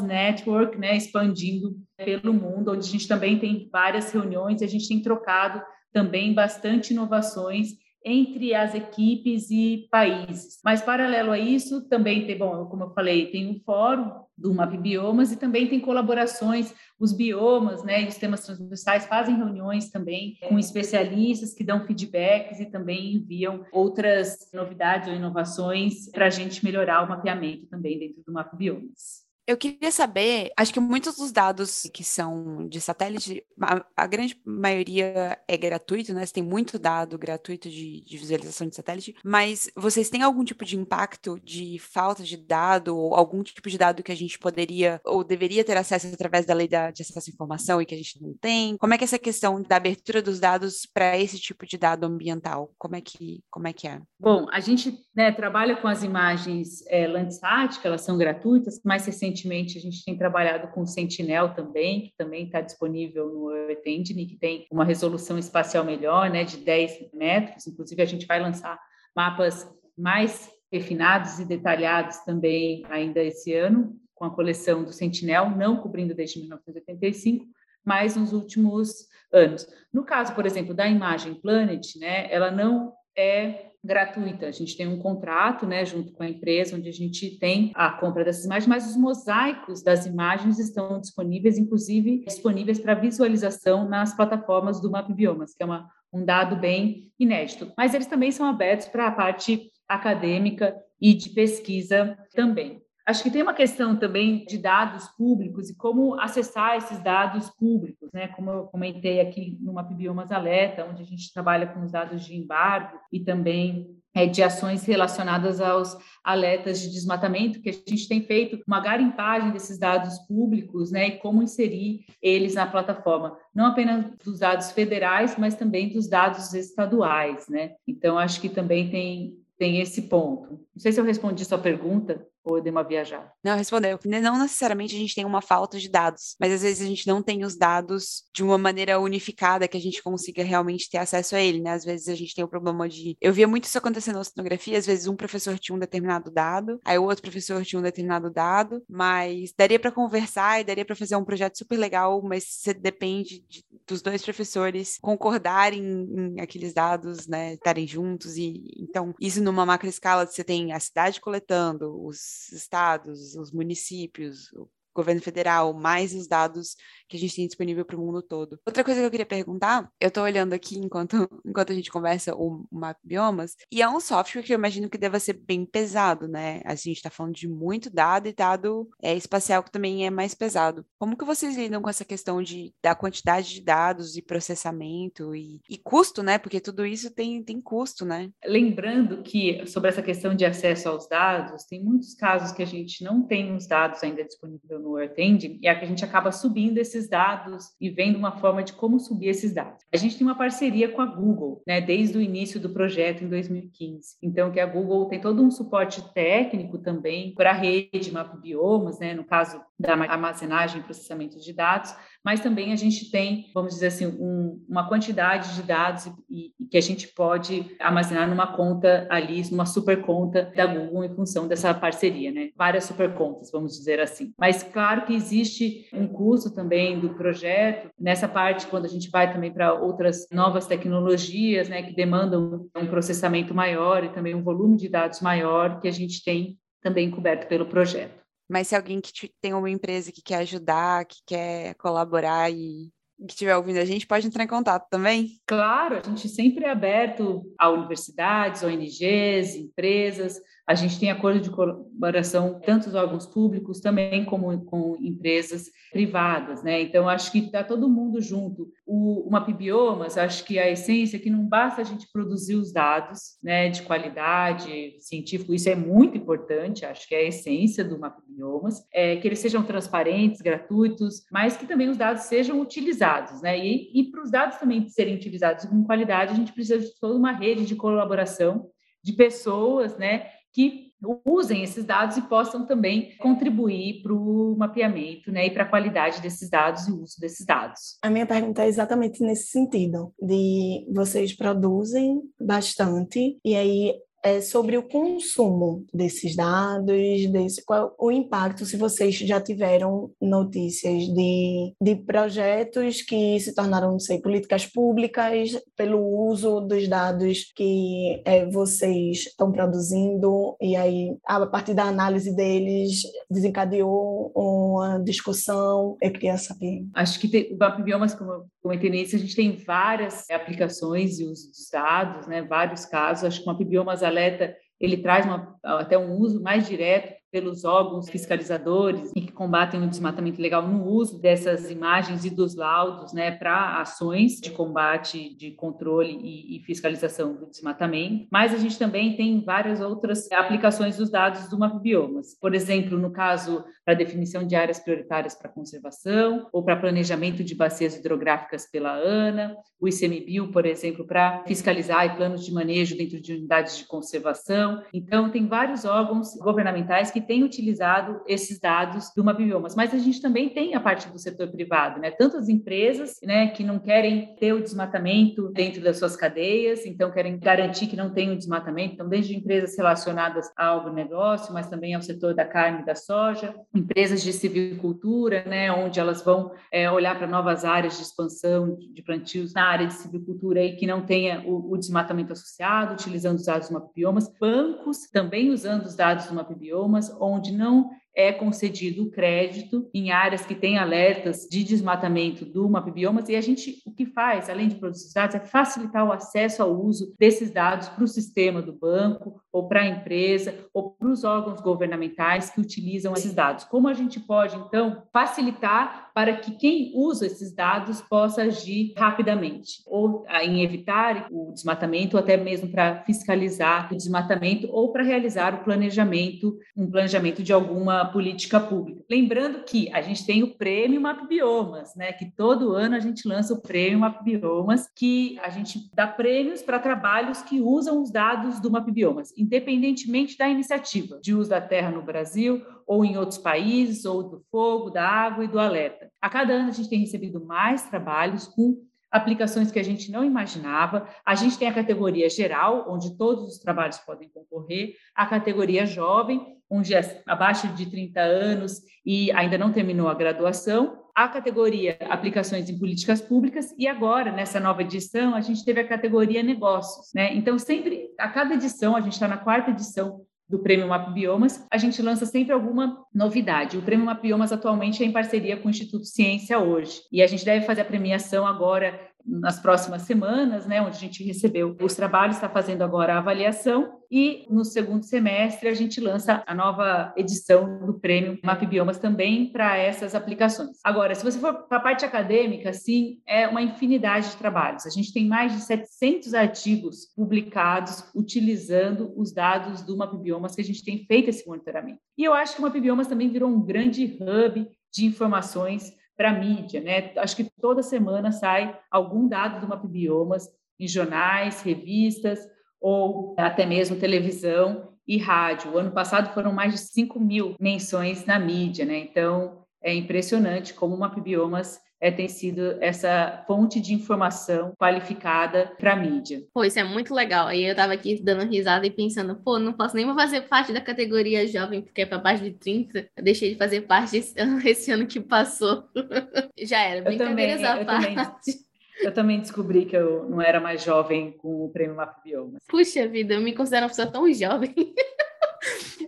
Network, né, expandindo pelo mundo, onde a gente também tem várias reuniões e a gente tem trocado também bastante inovações entre as equipes e países. Mas, paralelo a isso, também tem, bom, como eu falei, tem um fórum do Map Biomas e também tem colaborações, os biomas, né, os temas transversais fazem reuniões também com especialistas que dão feedbacks e também enviam outras novidades ou inovações para a gente melhorar o mapeamento também dentro do Map Biomas. Eu queria saber, acho que muitos dos dados que são de satélite, a, a grande maioria é gratuito, né? Você tem muito dado gratuito de, de, visualização de satélite, mas vocês têm algum tipo de impacto de falta de dado ou algum tipo de dado que a gente poderia ou deveria ter acesso através da lei da, de acesso à informação e que a gente não tem? Como é que é essa questão da abertura dos dados para esse tipo de dado ambiental? Como é que, como é, que é? Bom, a gente né, trabalha com as imagens é, Landsat, que elas são gratuitas, mais recentemente recentemente a gente tem trabalhado com o Sentinel também, que também está disponível no Earth Engine, que tem uma resolução espacial melhor, né, de 10 metros. Inclusive, a gente vai lançar mapas mais refinados e detalhados também ainda esse ano, com a coleção do Sentinel, não cobrindo desde 1985, mas nos últimos anos. No caso, por exemplo, da imagem Planet, né, ela não é gratuita. A gente tem um contrato, né, junto com a empresa, onde a gente tem a compra dessas imagens, mas os mosaicos das imagens estão disponíveis, inclusive disponíveis para visualização nas plataformas do Map Biomas, que é uma, um dado bem inédito. Mas eles também são abertos para a parte acadêmica e de pesquisa também. Acho que tem uma questão também de dados públicos e como acessar esses dados públicos, né? Como eu comentei aqui no Mapbiomas Alerta, onde a gente trabalha com os dados de embargo e também é, de ações relacionadas aos alertas de desmatamento, que a gente tem feito uma garimpagem desses dados públicos, né, e como inserir eles na plataforma, não apenas dos dados federais, mas também dos dados estaduais, né. Então, acho que também tem, tem esse ponto. Não sei se eu respondi sua pergunta, uma viajada? Não, respondeu. Não necessariamente a gente tem uma falta de dados, mas às vezes a gente não tem os dados de uma maneira unificada que a gente consiga realmente ter acesso a ele, né? Às vezes a gente tem o problema de. Eu via muito isso acontecendo na oceanografia, às vezes um professor tinha um determinado dado, aí o outro professor tinha um determinado dado, mas daria para conversar e daria para fazer um projeto super legal, mas você depende de, dos dois professores concordarem em aqueles dados, né? Estarem juntos, e então isso numa macro escala você tem a cidade coletando, os estados, os municípios, o governo federal, mais os dados que a gente tem disponível para o mundo todo. Outra coisa que eu queria perguntar, eu estou olhando aqui enquanto, enquanto a gente conversa o, Map Biomas, e é um software que eu imagino que deva ser bem pesado, né? A gente está falando de muito dado e dado é, espacial que também é mais pesado. Como que vocês lidam com essa questão de, da quantidade de dados e processamento e, e custo, né? Porque tudo isso tem, tem custo, né? Lembrando que sobre essa questão de acesso aos dados, tem muitos casos que a gente não tem os dados ainda disponíveis no Earth Engine, e a gente acaba subindo esses esses dados e vendo uma forma de como subir esses dados. A gente tem uma parceria com a Google, né, desde o início do projeto em 2015. Então, que a Google tem todo um suporte técnico também para a rede Map Biomas, né, no caso da armazenagem e processamento de dados, mas também a gente tem, vamos dizer assim, um, uma quantidade de dados e, e, que a gente pode armazenar numa conta ali, numa super conta da Google em função dessa parceria, né? Várias super contas, vamos dizer assim. Mas claro que existe um custo também do projeto nessa parte quando a gente vai também para outras novas tecnologias, né, que demandam um processamento maior e também um volume de dados maior que a gente tem também coberto pelo projeto. Mas se alguém que tem uma empresa que quer ajudar, que quer colaborar e que estiver ouvindo a gente, pode entrar em contato também? Claro, a gente sempre é aberto a universidades, ONGs, empresas, a gente tem acordo de colaboração tanto os órgãos públicos também como com empresas privadas, né? Então acho que está todo mundo junto. O, o Mapbiomas, acho que a essência é que não basta a gente produzir os dados, né, de qualidade científico, isso é muito importante, acho que é a essência do Mapbiomas, é que eles sejam transparentes, gratuitos, mas que também os dados sejam utilizados, né? E, e para os dados também serem utilizados com qualidade, a gente precisa de toda uma rede de colaboração de pessoas, né, que usem esses dados e possam também contribuir para o mapeamento né, e para a qualidade desses dados e o uso desses dados. A minha pergunta é exatamente nesse sentido, de vocês produzem bastante e aí é sobre o consumo desses dados, desse, qual o impacto, se vocês já tiveram notícias de, de projetos que se tornaram, não sei, políticas públicas pelo uso dos dados que é, vocês estão produzindo, e aí, a partir da análise deles, desencadeou uma discussão. Eu queria saber. Acho que tem, o Biomas, como eu comentei nisso, a gente tem várias aplicações e uso dos dados, né, vários casos. Acho que o Map Biomas alerta, ele traz uma, até um uso mais direto pelos órgãos fiscalizadores e que combatem o desmatamento ilegal no uso dessas imagens e dos laudos né, para ações de combate, de controle e, e, fiscalização do desmatamento. Mas a gente também tem várias outras aplicações dos dados do Mapbiomas. Por exemplo, no caso para definição de áreas prioritárias para conservação ou para planejamento de bacias hidrográficas pela ANA, o ICMBio, por exemplo, para fiscalizar e planos de manejo dentro de unidades de conservação. Então, tem vários órgãos governamentais que que tem utilizado esses dados do Mapbiomas, mas a gente também tem a parte do setor privado, né? Tanto as empresas, né, que não querem ter o desmatamento dentro das suas cadeias, então querem garantir que não tem o desmatamento, então desde empresas relacionadas ao agronegócio, mas também ao setor da carne e da soja, empresas de civicultura, né, onde elas vão é, olhar para novas áreas de expansão de plantios na área de civicultura e que não tenha o, o desmatamento associado, utilizando os dados do Mapbiomas, bancos também usando os dados do Mapbiomas, onde não é concedido o crédito em áreas que têm alertas de desmatamento do MapBiomas e a gente o que faz, além de produzir dados, é facilitar o acesso ao uso desses dados para o sistema do banco ou para a empresa ou para os órgãos governamentais que utilizam esses dados. Como a gente pode, então, facilitar para que quem usa esses dados possa agir rapidamente, ou em evitar o desmatamento, ou até mesmo para fiscalizar o desmatamento, ou para realizar o planejamento, um planejamento de alguma política pública. Lembrando que a gente tem o prêmio MapBiomas, né, que todo ano a gente lança o prêmio MapBiomas, que a gente dá prêmios para trabalhos que usam os dados do MapBiomas, independentemente da iniciativa de uso da terra no Brasil ou em outros países, ou do fogo, da água e do alerta. A cada ano a gente tem recebido mais trabalhos com aplicações que a gente não imaginava. A gente tem a categoria geral, onde todos os trabalhos podem concorrer, a categoria jovem, onde é abaixo de 30 anos e ainda não terminou a graduação, a categoria aplicações em políticas públicas e agora nessa nova edição a gente teve a categoria negócios, né? Então sempre a cada edição a gente está na quarta edição do Prêmio Map Biomas, a gente lança sempre alguma novidade. O Prêmio Map Biomas atualmente é em parceria com o Instituto Ciência hoje, e a gente deve fazer a premiação agora nas próximas semanas, né, onde a gente recebeu os trabalhos, está fazendo agora a avaliação, e no segundo semestre a gente lança a nova edição do prêmio Map Biomas também para essas aplicações. Agora, se você for para a parte acadêmica, sim, é uma infinidade de trabalhos. A gente tem mais de 700 artigos publicados utilizando os dados do Map Biomas que a gente tem feito esse monitoramento. E eu acho que o Map Biomas também virou um grande hub de informações para a mídia, né? Acho que toda semana sai algum dado do MapBiomas em jornais, revistas ou até mesmo televisão e rádio. O ano passado foram mais de 5 mil menções na mídia, né? Então é impressionante como o MapBiomas é, tem sido essa fonte de informação qualificada para a mídia. Pô, isso é muito legal. Aí eu estava aqui dando risada e pensando, pô, não posso nem fazer parte da categoria jovem, porque é para baixo de 30. Eu deixei de fazer parte esse ano, esse ano que passou. Já era, brincadeiras à parte. Também. Eu também descobri que eu não era mais jovem com o prêmio Map Biomas. Puxa vida, eu me considero uma pessoa tão jovem.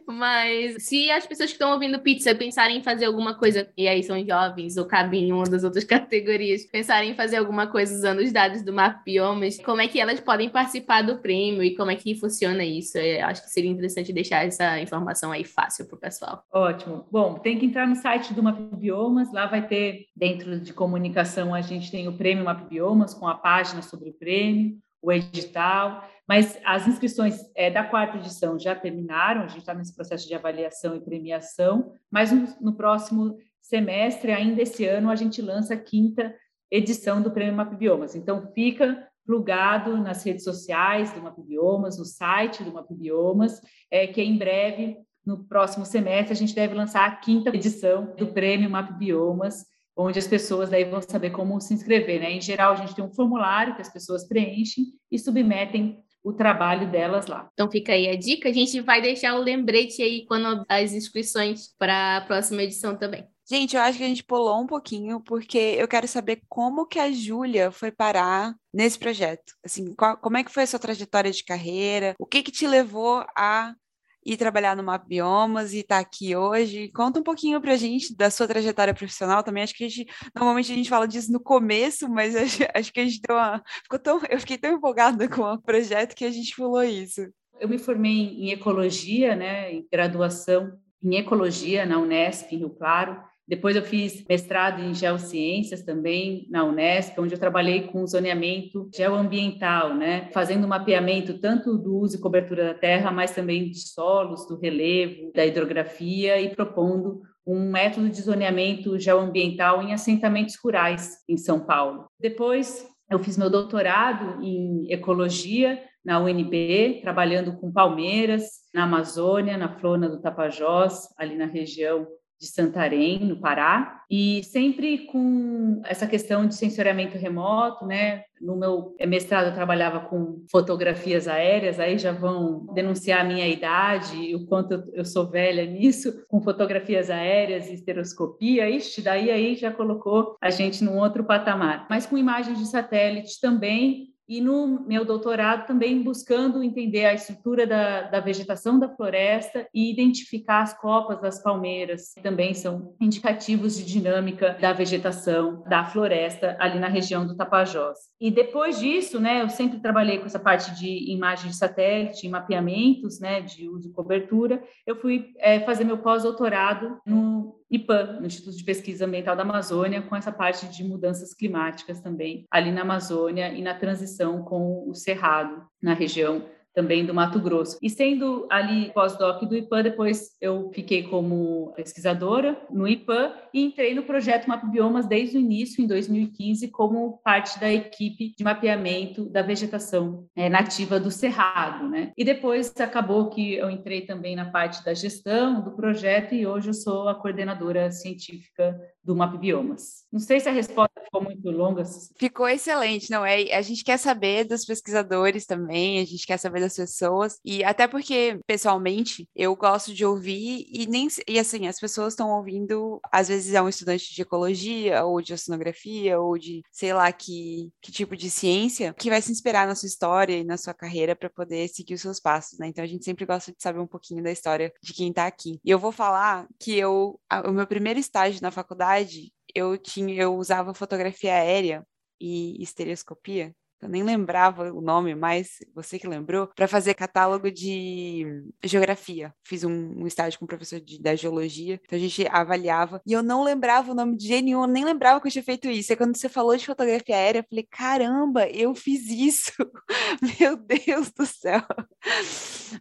Mas se as pessoas que estão ouvindo pizza pensarem em fazer alguma coisa, e aí são jovens ou cabem em uma das outras categorias, pensarem em fazer alguma coisa usando os dados do Map Biomas, como é que elas podem participar do prêmio e como é que funciona isso? Eu acho que seria interessante deixar essa informação aí fácil para o pessoal. Ótimo. Bom, tem que entrar no site do Map Biomas, lá vai ter, dentro de comunicação, a gente tem o prêmio Map Biomas com a página sobre o prêmio, o edital. Mas as inscrições é, da quarta edição já terminaram, a gente está nesse processo de avaliação e premiação, mas no, no, próximo semestre, ainda esse ano, a gente lança a quinta edição do Prêmio MapBiomas. Então, fica plugado nas redes sociais do MapBiomas, no site do MapBiomas, é, que em breve, no próximo semestre, a gente deve lançar a quinta edição do Prêmio MapBiomas, onde as pessoas daí vão saber como se inscrever. Né? Em geral, a gente tem um formulário que as pessoas preenchem e submetem o trabalho delas lá. Então fica aí a dica. A gente vai deixar o lembrete aí quando as inscrições para a próxima edição também. Gente, eu acho que a gente pulou um pouquinho, porque eu quero saber como que a Júlia foi parar nesse projeto. Assim, qual, como é que foi a sua trajetória de carreira? O que que te levou a ir trabalhar no Map Biomas e estar tá aqui hoje. Conta um pouquinho para a gente da sua trajetória profissional também. Acho que a gente, normalmente a gente fala disso no começo, mas acho, acho que a gente deu uma, ficou tão, eu fiquei tão empolgada com o projeto que a gente falou isso. Eu me formei em ecologia, né, em graduação em ecologia na Unesp, em Rio Claro. Depois eu fiz mestrado em geociências também na Unesp, onde eu trabalhei com zoneamento geoambiental, né, fazendo mapeamento tanto do uso e cobertura da terra, mas também de solos, do relevo, da hidrografia e propondo um método de zoneamento geoambiental em assentamentos rurais em São Paulo. Depois eu fiz meu doutorado em ecologia na UNB, trabalhando com palmeiras na Amazônia, na flora do Tapajós, ali na região de Santarém, no Pará, e sempre com essa questão de sensoriamento remoto, né? No meu mestrado eu trabalhava com fotografias aéreas, aí já vão denunciar a minha idade e o quanto eu sou velha nisso, com fotografias aéreas e esteroscopia, ixi, daí aí já colocou a gente num outro patamar. Mas com imagens de satélite também, e no meu doutorado também buscando entender a estrutura da, da vegetação da floresta e identificar as copas das palmeiras, que também são indicativos de dinâmica da vegetação da floresta ali na região do Tapajós. E depois disso, né, eu sempre trabalhei com essa parte de imagem de satélite, mapeamentos, né, de uso e cobertura. Eu fui é, fazer meu pós-doutorado no IPAM, no Instituto de Pesquisa Ambiental da Amazônia, com essa parte de mudanças climáticas também, ali na Amazônia e na transição com o Cerrado, na região também do Mato Grosso. E sendo ali pós-doc do IPAM, depois eu fiquei como pesquisadora no IPAM e entrei no projeto Mapa Biomas desde o início, em 2015, como parte da equipe de mapeamento da vegetação é, nativa do Cerrado. Né? E depois acabou que eu entrei também na parte da gestão do projeto e hoje eu sou a coordenadora científica do Map Biomas. Não sei se a resposta ficou muito longa. Ficou excelente, não é? A gente quer saber dos pesquisadores também, a gente quer saber das pessoas e até porque pessoalmente eu gosto de ouvir e nem e assim as pessoas estão ouvindo às vezes é um estudante de ecologia ou de oceanografia ou de sei lá que que tipo de ciência que vai se inspirar na sua história e na sua carreira para poder seguir os seus passos, né? Então a gente sempre gosta de saber um pouquinho da história de quem está aqui. E eu vou falar que eu o meu primeiro estágio na faculdade faculdade, eu tinha, eu usava fotografia aérea e estereoscopia. Eu nem lembrava o nome, mas você que lembrou, para fazer catálogo de geografia. Fiz um, um estágio com o professor de, da geologia, então a gente avaliava. E eu não lembrava o nome de nenhum, eu nem lembrava que eu tinha feito isso. E quando você falou de fotografia aérea, eu falei: caramba, eu fiz isso! Meu Deus do céu!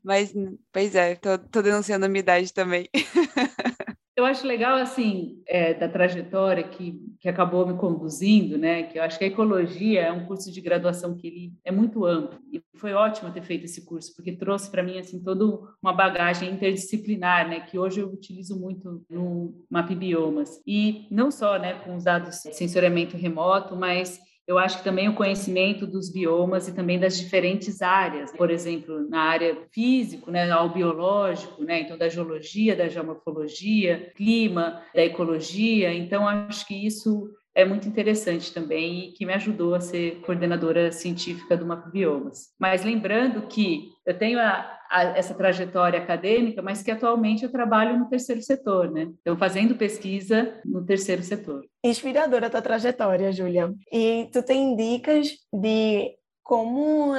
Mas, pois é, tô, tô denunciando a minha idade também. Eu acho legal, assim, é, da trajetória que, que acabou me conduzindo, né? Que eu acho que a ecologia é um curso de graduação que ele é muito amplo. E foi ótimo ter feito esse curso, porque trouxe para mim, assim, toda uma bagagem interdisciplinar, né? Que hoje eu utilizo muito no Map Biomas. E não só, né, com os dados de sensoriamento remoto, mas eu acho que também o conhecimento dos biomas e também das diferentes áreas, por exemplo, na área físico, né, ao biológico, né, então da geologia, da geomorfologia, clima, da ecologia. Então acho que isso é muito interessante também e que me ajudou a ser coordenadora científica do Mapa Biomas. Mas lembrando que eu tenho a, a, essa trajetória acadêmica, mas que atualmente eu trabalho no terceiro setor, né? Então, fazendo pesquisa no terceiro setor. Inspiradora a tua trajetória, Júlia. E tu tem dicas de como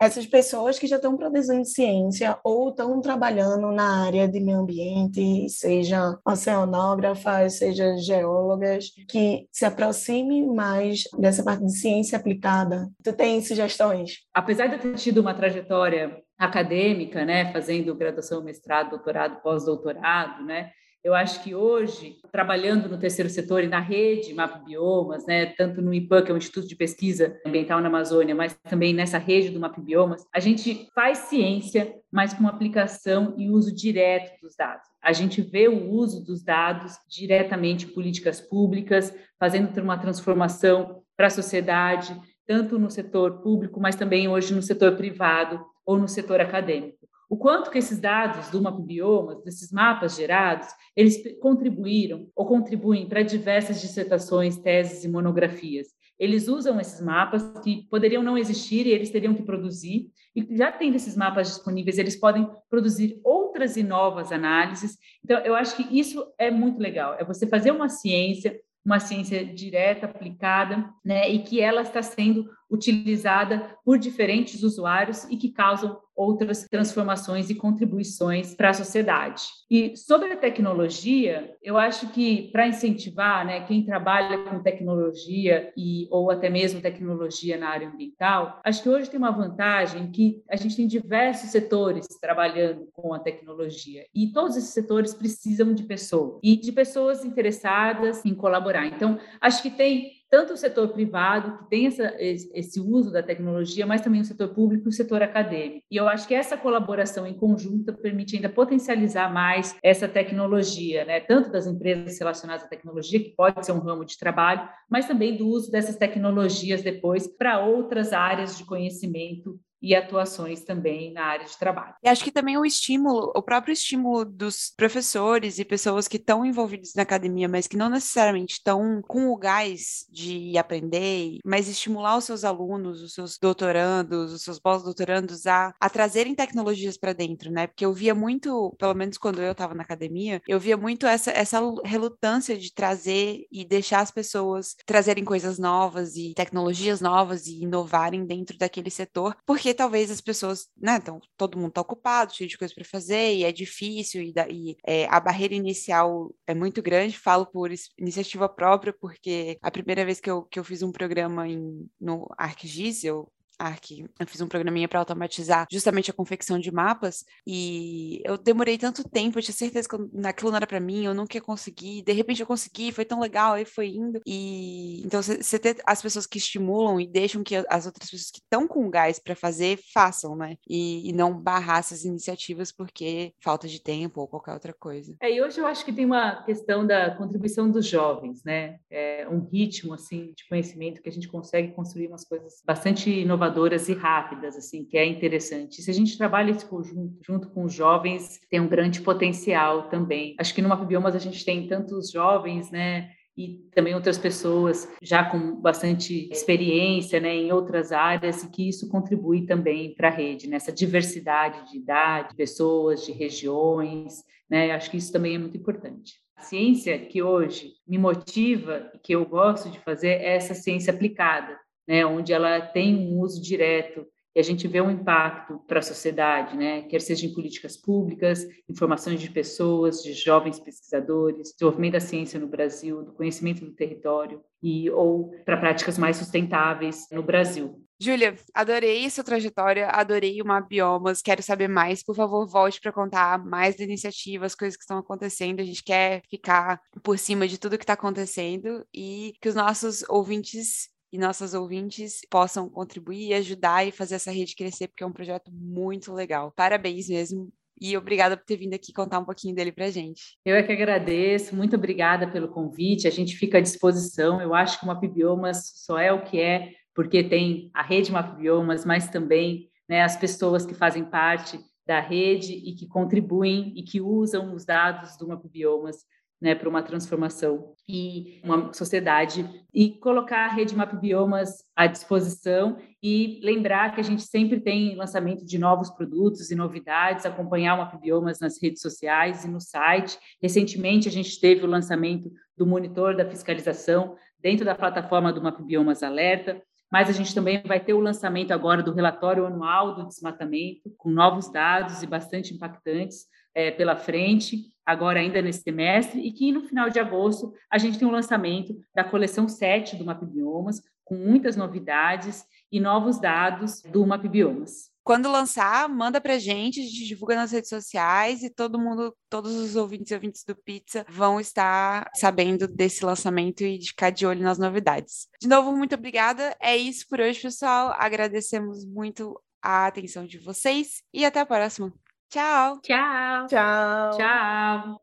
essas pessoas que já estão produzindo ciência ou estão trabalhando na área de meio ambiente, seja oceanógrafas, seja geólogas, que se aproximem mais dessa parte de ciência aplicada. Tu tem sugestões? Apesar de eu ter tido uma trajetória acadêmica, né, fazendo graduação, mestrado, doutorado, pós-doutorado, né, eu acho que hoje, trabalhando no terceiro setor e na rede Mapa Biomas, né, tanto no IPAN, que é o Instituto de Pesquisa Ambiental na Amazônia, mas também nessa rede do Mapa Biomas, a gente faz ciência, mas com aplicação e uso direto dos dados. A gente vê o uso dos dados diretamente em políticas públicas, fazendo uma transformação para a sociedade, tanto no setor público, mas também hoje no setor privado ou no setor acadêmico o quanto que esses dados do Mapbiomas, desses mapas gerados, eles contribuíram ou contribuem para diversas dissertações, teses e monografias. Eles usam esses mapas que poderiam não existir e eles teriam que produzir, e já tendo esses mapas disponíveis, eles podem produzir outras e novas análises. Então, eu acho que isso é muito legal, é você fazer uma ciência, uma ciência direta, aplicada, né, e que ela está sendo utilizada por diferentes usuários e que causam outras transformações e contribuições para a sociedade. E sobre a tecnologia, eu acho que para incentivar, né, quem trabalha com tecnologia e ou até mesmo tecnologia na área ambiental, acho que hoje tem uma vantagem que a gente tem diversos setores trabalhando com a tecnologia e todos esses setores precisam de pessoas e de pessoas interessadas em colaborar. Então, acho que tem tanto o setor privado, que tem essa, esse uso da tecnologia, mas também o setor público e o setor acadêmico. E eu acho que essa colaboração em conjunto permite ainda potencializar mais essa tecnologia, né? tanto das empresas relacionadas à tecnologia, que pode ser um ramo de trabalho, mas também do uso dessas tecnologias depois para outras áreas de conhecimento e atuações também na área de trabalho. E acho que também o estímulo, o próprio estímulo dos professores e pessoas que estão envolvidos na academia, mas que não necessariamente estão com o gás de aprender, mas estimular os seus alunos, os seus doutorandos, os seus pós-doutorandos a, a trazerem tecnologias para dentro, né? Porque eu via muito, pelo menos quando eu estava na academia, eu via muito essa, essa relutância de trazer e deixar as pessoas trazerem coisas novas e tecnologias novas e inovarem dentro daquele setor, porque talvez as pessoas, né, então todo mundo está ocupado, cheio de coisas para fazer e é difícil e, da, e é, a barreira inicial é muito grande, falo por iniciativa própria, porque a primeira vez que eu, que eu fiz um programa em, no ArcGIS, eu Arc, eu fiz um programinha para automatizar justamente a confecção de mapas e eu demorei tanto tempo, eu tinha certeza que aquilo não era para mim, eu nunca ia conseguir, de repente eu consegui, foi tão legal, aí foi indo. E então você ter as pessoas que estimulam e deixam que as outras pessoas que estão com gás para fazer façam, né? E, e, não barrar essas iniciativas porque falta de tempo ou qualquer outra coisa. É, e hoje eu acho que tem uma questão da contribuição dos jovens, né? É um ritmo assim de conhecimento que a gente consegue construir umas coisas bastante inovadoras inovadoras e rápidas, assim, que é interessante. Se a gente trabalha esse conjunto junto com os jovens, tem um grande potencial também. Acho que no Mapbiomas a gente tem tantos jovens, né, e também outras pessoas já com bastante experiência né, em outras áreas e que isso contribui também para a rede, nessa diversidade de idade, de pessoas, de regiões, né, acho que isso também é muito importante. A ciência que hoje me motiva e que eu gosto de fazer é essa ciência aplicada, né, onde ela tem um uso direto e a gente vê um impacto para a sociedade, né, quer seja em políticas públicas, informações de pessoas, de jovens pesquisadores, desenvolvimento da ciência no Brasil, do conhecimento do território e ou para práticas mais sustentáveis no Brasil. Júlia, adorei sua trajetória, adorei o Biomas, quero saber mais. Por favor, volte para contar mais da iniciativa, as coisas que estão acontecendo. A gente quer ficar por cima de tudo que está acontecendo e que os nossos ouvintes e nossas ouvintes possam contribuir e ajudar e fazer essa rede crescer, porque é um projeto muito legal. Parabéns mesmo. E obrigada por ter vindo aqui contar um pouquinho dele para gente. Eu é que agradeço, muito obrigada pelo convite. A gente fica à disposição. Eu acho que o Mapbiomas só é o que é, porque tem a rede Mapbiomas, mas também né, as pessoas que fazem parte da rede e que contribuem e que usam os dados do Mapbiomas né, para uma transformação e uma sociedade. E colocar a rede Map Biomas à disposição e lembrar que a gente sempre tem lançamento de novos produtos e novidades, acompanhar o Map Biomas nas redes sociais e no site. Recentemente a gente teve o lançamento do monitor da fiscalização dentro da plataforma do Map Biomas Alerta, mas a gente também vai ter o lançamento agora do relatório anual do desmatamento, com novos dados e bastante impactantes é, pela frente, agora ainda nesse semestre, e que no final de agosto a gente tem o lançamento da coleção 7 do Mapbiomas, com muitas novidades e novos dados do Mapbiomas. Quando lançar, manda pra gente, a gente divulga nas redes sociais e todo mundo, todos os ouvintes e ouvintes do Pizza vão estar sabendo desse lançamento e de ficar de olho nas novidades. De novo, muito obrigada. É isso por hoje, pessoal. Agradecemos muito a atenção de vocês e até a próxima. Tchau. Tchau. Tchau. Tchau.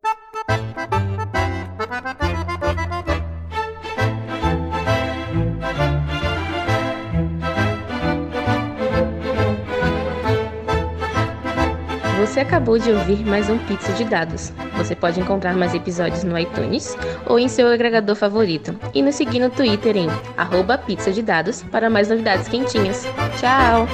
Você acabou de ouvir mais um Pizza de Dados. Você pode encontrar mais episódios no iTunes ou em seu agregador favorito. E nos seguir no Twitter em arroba pizza de dados para mais novidades quentinhas. Tchau!